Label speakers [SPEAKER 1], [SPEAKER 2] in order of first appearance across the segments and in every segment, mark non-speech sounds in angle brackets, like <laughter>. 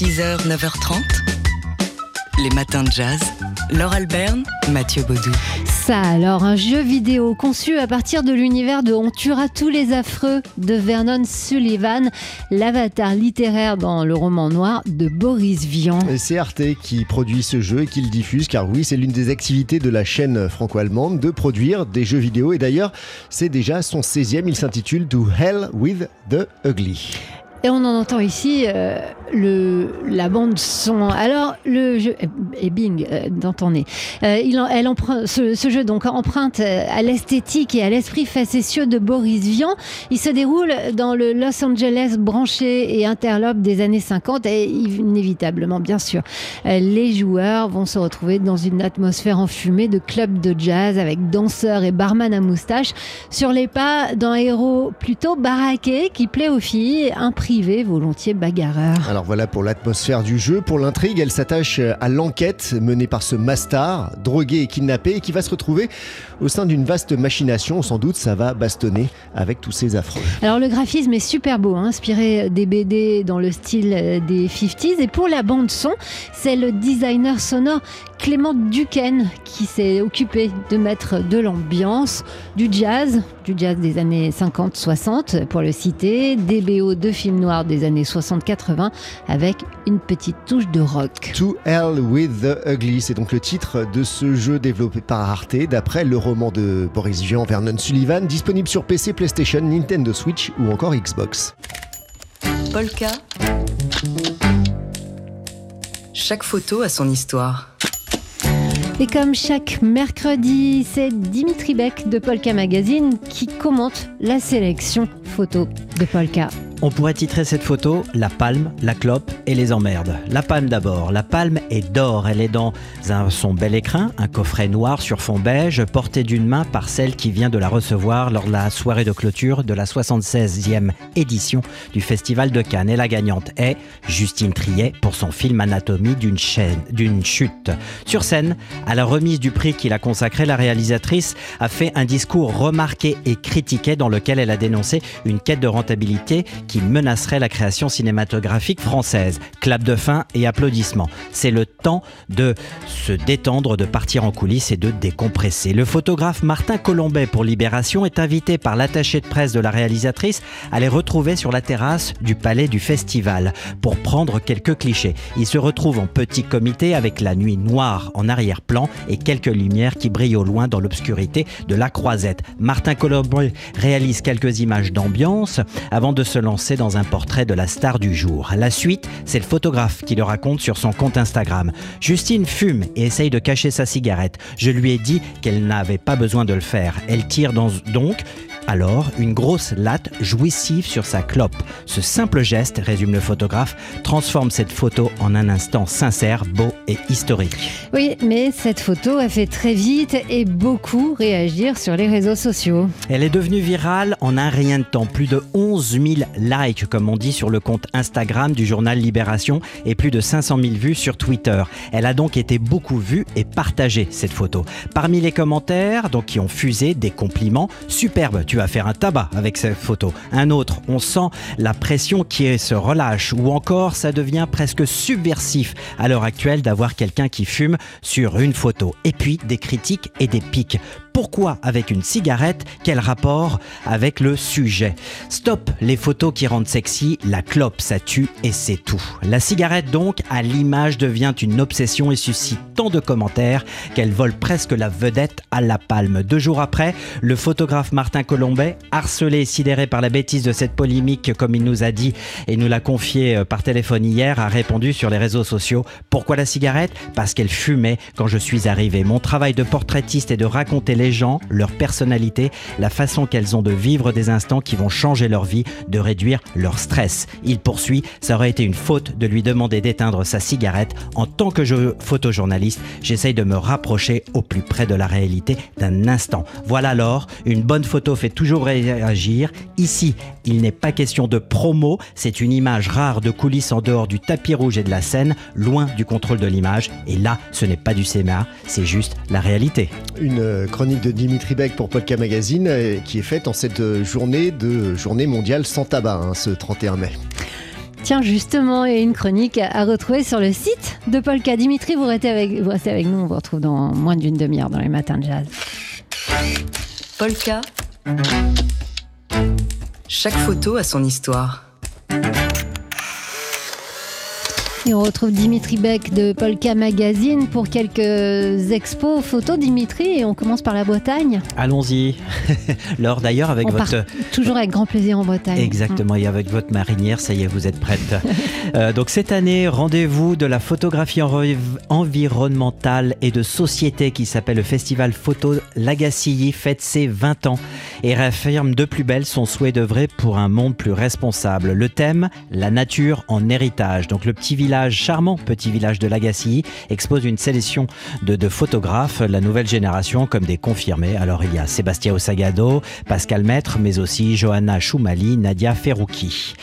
[SPEAKER 1] 6h, 9h30. Les matins de jazz. Laure Alberne, Mathieu Baudou.
[SPEAKER 2] Ça alors, un jeu vidéo conçu à partir de l'univers de On tuera tous les affreux de Vernon Sullivan, l'avatar littéraire dans le roman noir de Boris Vian.
[SPEAKER 3] C'est Arte qui produit ce jeu et qui le diffuse, car oui, c'est l'une des activités de la chaîne franco-allemande de produire des jeux vidéo. Et d'ailleurs, c'est déjà son 16e, il s'intitule To Hell with the Ugly.
[SPEAKER 2] Et on en entend ici euh, le, la bande son. Alors, le jeu. Et bing, euh, dans ton nez. Euh, elle emprunte, ce, jeu donc emprunte à l'esthétique et à l'esprit facétieux de Boris Vian. Il se déroule dans le Los Angeles branché et interlope des années 50. Et inévitablement, bien sûr, les joueurs vont se retrouver dans une atmosphère enfumée de club de jazz avec danseurs et barman à moustache sur les pas d'un héros plutôt baraqué qui plaît aux filles, volontiers bagarreur.
[SPEAKER 3] Alors voilà pour l'atmosphère du jeu. Pour l'intrigue, elle s'attache à l'enquête menée par ce Mastar, drogué et kidnappé, et qui va se retrouver au sein d'une vaste machination. Sans doute, ça va bastonner avec tous ces affreux.
[SPEAKER 2] Alors le graphisme est super beau, hein, inspiré des BD dans le style des 50s. Et pour la bande son, c'est le designer sonore Clément Duquesne qui s'est occupé de mettre de l'ambiance, du jazz, du jazz des années 50-60 pour le citer, des BO de films noirs des années 60-80 avec une petite touche de rock.
[SPEAKER 3] To Hell with the Ugly, c'est donc le titre de ce jeu développé par Arte d'après le roman de Boris Vian, Vernon Sullivan, disponible sur PC, PlayStation, Nintendo Switch ou encore Xbox.
[SPEAKER 1] Polka. Chaque photo a son histoire.
[SPEAKER 2] Et comme chaque mercredi, c'est Dimitri Beck de Polka Magazine qui commente la sélection photo
[SPEAKER 4] On pourrait titrer cette photo La palme, la clope et les emmerdes. La palme d'abord. La palme est d'or. Elle est dans un, son bel écrin, un coffret noir sur fond beige, porté d'une main par celle qui vient de la recevoir lors de la soirée de clôture de la 76e édition du Festival de Cannes. Et la gagnante est Justine Triet pour son film Anatomie d'une d'une chute. Sur scène, à la remise du prix qu'il a consacré, la réalisatrice a fait un discours remarqué et critiqué dans lequel elle a dénoncé une quête de rentabilité qui menacerait la création cinématographique française. Clap de fin et applaudissements. C'est le temps de se détendre, de partir en coulisses et de décompresser. Le photographe Martin Colombet pour Libération est invité par l'attaché de presse de la réalisatrice à les retrouver sur la terrasse du palais du festival pour prendre quelques clichés. Il se retrouve en petit comité avec la nuit noire en arrière-plan et quelques lumières qui brillent au loin dans l'obscurité de la croisette. Martin Colombet réalise quelques images d'ambiance avant de se lancer dans un portrait de la star du jour. La suite, c'est le photographe qui le raconte sur son compte Instagram. Justine fume et essaye de cacher sa cigarette. Je lui ai dit qu'elle n'avait pas besoin de le faire. Elle tire donc alors une grosse latte jouissive sur sa clope. Ce simple geste, résume le photographe, transforme cette photo en un instant sincère, beau et historique.
[SPEAKER 2] Oui, mais cette photo a fait très vite et beaucoup réagir sur les réseaux sociaux.
[SPEAKER 4] Elle est devenue virale en un rien de temps. Plus de 11 000 likes, comme on dit, sur le compte Instagram du journal Libération et plus de 500 000 vues sur Twitter. Elle a donc été beaucoup vue et partagée, cette photo. Parmi les commentaires, donc qui ont fusé des compliments, superbe, tu faire un tabac avec cette photo. Un autre, on sent la pression qui se relâche ou encore ça devient presque subversif à l'heure actuelle d'avoir quelqu'un qui fume sur une photo. Et puis des critiques et des pics. Pourquoi avec une cigarette Quel rapport avec le sujet? Stop les photos qui rendent sexy, la clope ça tue et c'est tout. La cigarette donc, à l'image, devient une obsession et suscite tant de commentaires qu'elle vole presque la vedette à la palme. Deux jours après, le photographe Martin Colombet, harcelé et sidéré par la bêtise de cette polémique, comme il nous a dit et nous l'a confié euh, par téléphone hier, a répondu sur les réseaux sociaux Pourquoi la cigarette? Parce qu'elle fumait quand je suis arrivé. Mon travail de portraitiste est de raconter les gens, leur personnalité, la façon qu'elles ont de vivre des instants qui vont changer leur vie, de réduire leur stress. Il poursuit, ça aurait été une faute de lui demander d'éteindre sa cigarette. En tant que photojournaliste, j'essaye de me rapprocher au plus près de la réalité d'un instant. Voilà alors, une bonne photo fait toujours réagir. Ici, il n'est pas question de promo, c'est une image rare de coulisses en dehors du tapis rouge et de la scène, loin du contrôle de l'image. Et là, ce n'est pas du cinéma, c'est juste la réalité.
[SPEAKER 3] Une chronique de Dimitri Beck pour Polka Magazine euh, qui est faite en cette journée de journée mondiale sans tabac, hein, ce 31 mai.
[SPEAKER 2] Tiens, justement, il y a une chronique à retrouver sur le site de Polka. Dimitri, vous restez avec, vous restez avec nous. On vous retrouve dans moins d'une demi-heure dans les matins de jazz.
[SPEAKER 1] Polka. Chaque photo a son histoire.
[SPEAKER 2] On retrouve Dimitri Beck de Polka Magazine pour quelques expos photos. Dimitri, et on commence par la Bretagne.
[SPEAKER 4] Allons-y. <laughs> Laure, d'ailleurs, avec
[SPEAKER 2] On
[SPEAKER 4] votre.
[SPEAKER 2] part toujours avec grand plaisir en Bretagne.
[SPEAKER 4] Exactement, et avec votre marinière, ça y est, vous êtes prête. <laughs> Euh, donc cette année, rendez-vous de la photographie envi- environnementale et de société qui s'appelle le Festival Photo Lagacilly fête ses 20 ans et réaffirme de plus belle son souhait d'œuvrer pour un monde plus responsable. Le thème, la nature en héritage. Donc le petit village, charmant petit village de Lagacilly, expose une sélection de, de photographes, la nouvelle génération comme des confirmés. Alors il y a Sébastien Osagado, Pascal Maître, mais aussi Johanna Choumali, Nadia Ferrouki.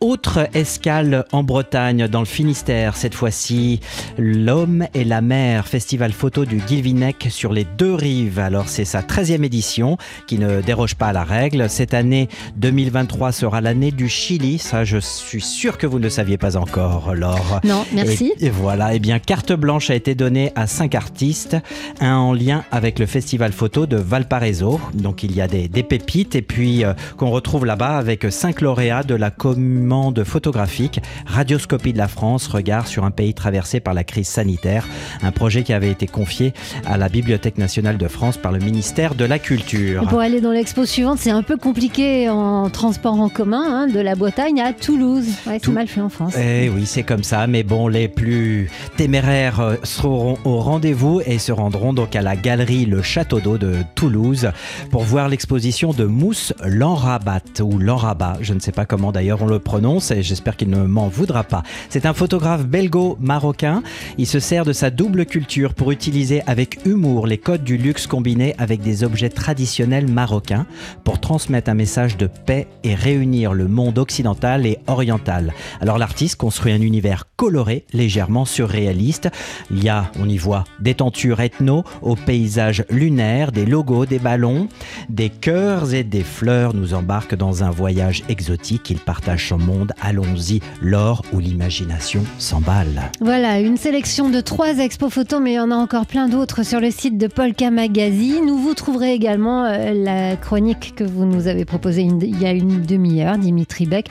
[SPEAKER 4] Autre escale en Bretagne, dans le Finistère, cette fois-ci, L'Homme et la mer, festival photo du Guilvinec sur les deux rives. Alors c'est sa 13e édition qui ne déroge pas à la règle. Cette année 2023 sera l'année du Chili, ça je suis sûr que vous ne saviez pas encore, Laure.
[SPEAKER 2] Non, merci.
[SPEAKER 4] Et, et voilà, et bien carte blanche a été donnée à cinq artistes, un en lien avec le festival photo de Valparaiso. Donc il y a des, des pépites et puis euh, qu'on retrouve là-bas avec cinq lauréats de la commande photographique Radioscopie de la France, regard sur un pays traversé par la crise sanitaire, un projet qui avait été confié à la Bibliothèque nationale de France par le ministère de la Culture.
[SPEAKER 2] Pour aller dans l'expo suivante, c'est un peu compliqué en transport en commun, hein, de la Bretagne à Toulouse. Ouais, c'est
[SPEAKER 4] Tout-
[SPEAKER 2] mal fait en France.
[SPEAKER 4] Eh oui, c'est comme ça, mais bon, les plus téméraires euh, seront au rendez-vous et se rendront donc à la galerie Le Château d'eau de Toulouse pour voir l'exposition de Mousse Lanrabat ou Lanrabat, je ne sais pas comment d'ailleurs on le prononce et j'espère qu'il ne m'en voudra pas. C'est un photographe belgo-marocain. Il se sert de sa double culture pour utiliser avec humour les codes du luxe combinés avec des objets traditionnels marocains pour transmettre un message de paix et réunir le monde occidental et oriental. Alors l'artiste construit un univers coloré, légèrement surréaliste. Il y a, on y voit, des tentures ethno au paysage lunaire, des logos, des ballons, des cœurs et des fleurs nous embarquent dans un voyage exotique. Il partage son monde. Allons-y, l'or où l'imagination s'emballe.
[SPEAKER 2] Voilà, une sélection de trois expos photos, mais il y en a encore plein d'autres sur le site de Polka Magazine, où vous trouverez également euh, la chronique que vous nous avez proposée il y a une demi-heure, Dimitri Beck,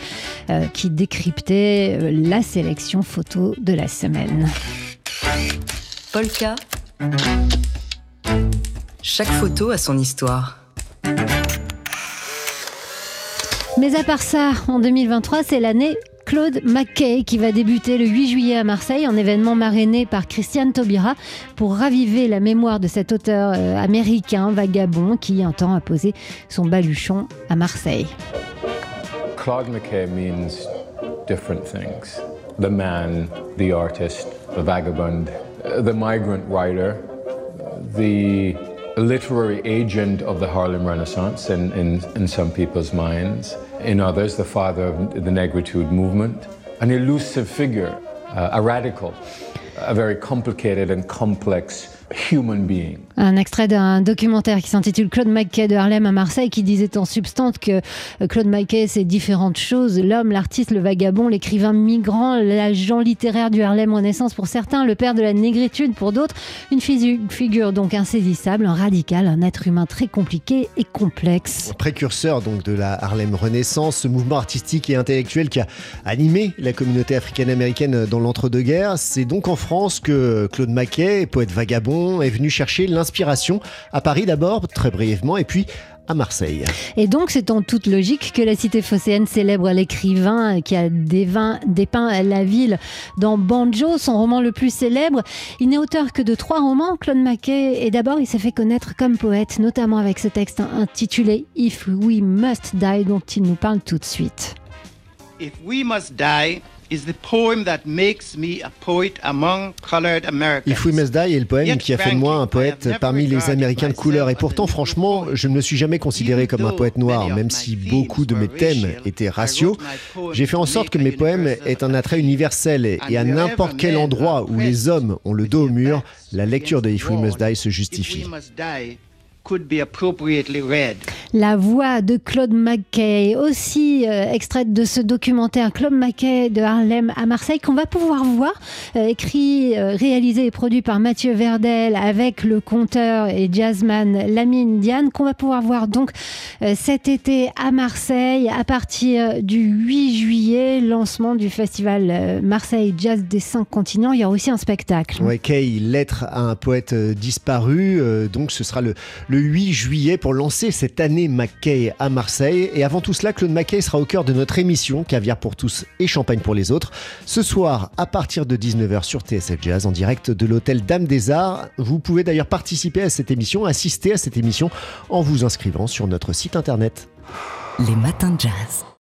[SPEAKER 2] euh, qui décryptait euh, la sélection photo de la semaine.
[SPEAKER 1] Polka. Chaque photo a son histoire.
[SPEAKER 2] Mais à part ça, en 2023, c'est l'année Claude McKay qui va débuter le 8 juillet à Marseille en événement marrainé par Christiane Taubira pour raviver la mémoire de cet auteur euh, américain vagabond qui un temps a posé son baluchon à Marseille.
[SPEAKER 5] Claude McKay means different things the man, the artist, the vagabond, uh, the migrant writer, the literary agent of the Harlem Renaissance in, in, in some people's minds, in others, the father of the Negritude movement, an elusive figure, uh, a radical, a very complicated and complex human being.
[SPEAKER 2] Un extrait d'un documentaire qui s'intitule Claude McKay de Harlem à Marseille qui disait en substance que euh, Claude McKay c'est différentes choses, l'homme, l'artiste, le vagabond, l'écrivain migrant, l'agent littéraire du Harlem Renaissance pour certains, le père de la négritude pour d'autres, une figure donc insaisissable, un radical, un être humain très compliqué et complexe.
[SPEAKER 3] Précurseur donc de la Harlem Renaissance, ce mouvement artistique et intellectuel qui a animé la communauté africaine-américaine dans l'entre-deux-guerres. C'est donc en France que Claude Maquet, poète vagabond, est venu chercher l'inspiration à Paris d'abord, très brièvement, et puis à Marseille.
[SPEAKER 2] Et donc, c'est en toute logique que la cité phocéenne célèbre l'écrivain qui a dévin- dépeint la ville dans Banjo, son roman le plus célèbre. Il n'est auteur que de trois romans, Claude Maquet, et d'abord, il s'est fait connaître comme poète, notamment avec ce texte intitulé If We Must Die, dont il nous parle tout de suite.
[SPEAKER 6] If We Must Die is the poem that makes me a poet among colored Americans.
[SPEAKER 3] If We Must Die est le poème qui a fait de moi un poète parmi les Américains de couleur. Et pourtant, franchement, je ne me suis jamais considéré comme un poète noir, même si beaucoup de mes thèmes étaient raciaux. J'ai fait en sorte que mes poèmes aient un attrait universel et à n'importe quel endroit où les hommes ont le dos au mur, la lecture de If We Must Die se justifie.
[SPEAKER 6] Could be appropriately read.
[SPEAKER 2] La voix de Claude McKay, aussi euh, extraite de ce documentaire Claude McKay de Harlem à Marseille, qu'on va pouvoir voir, euh, écrit, euh, réalisé et produit par Mathieu Verdel avec le conteur et jazzman Lamine Diane, qu'on va pouvoir voir donc euh, cet été à Marseille à partir du 8 juillet, lancement du festival Marseille Jazz des cinq continents. Il y a aussi un spectacle.
[SPEAKER 3] Ouais, Kay, lettre à un poète disparu. euh, donc ce sera le, le 8 juillet pour lancer cette année McKay à Marseille. Et avant tout cela, Claude McKay sera au cœur de notre émission Caviar pour tous et Champagne pour les autres. Ce soir, à partir de 19h sur TSF Jazz, en direct de l'hôtel Dame des Arts. Vous pouvez d'ailleurs participer à cette émission, assister à cette émission en vous inscrivant sur notre site internet.
[SPEAKER 1] Les matins de jazz.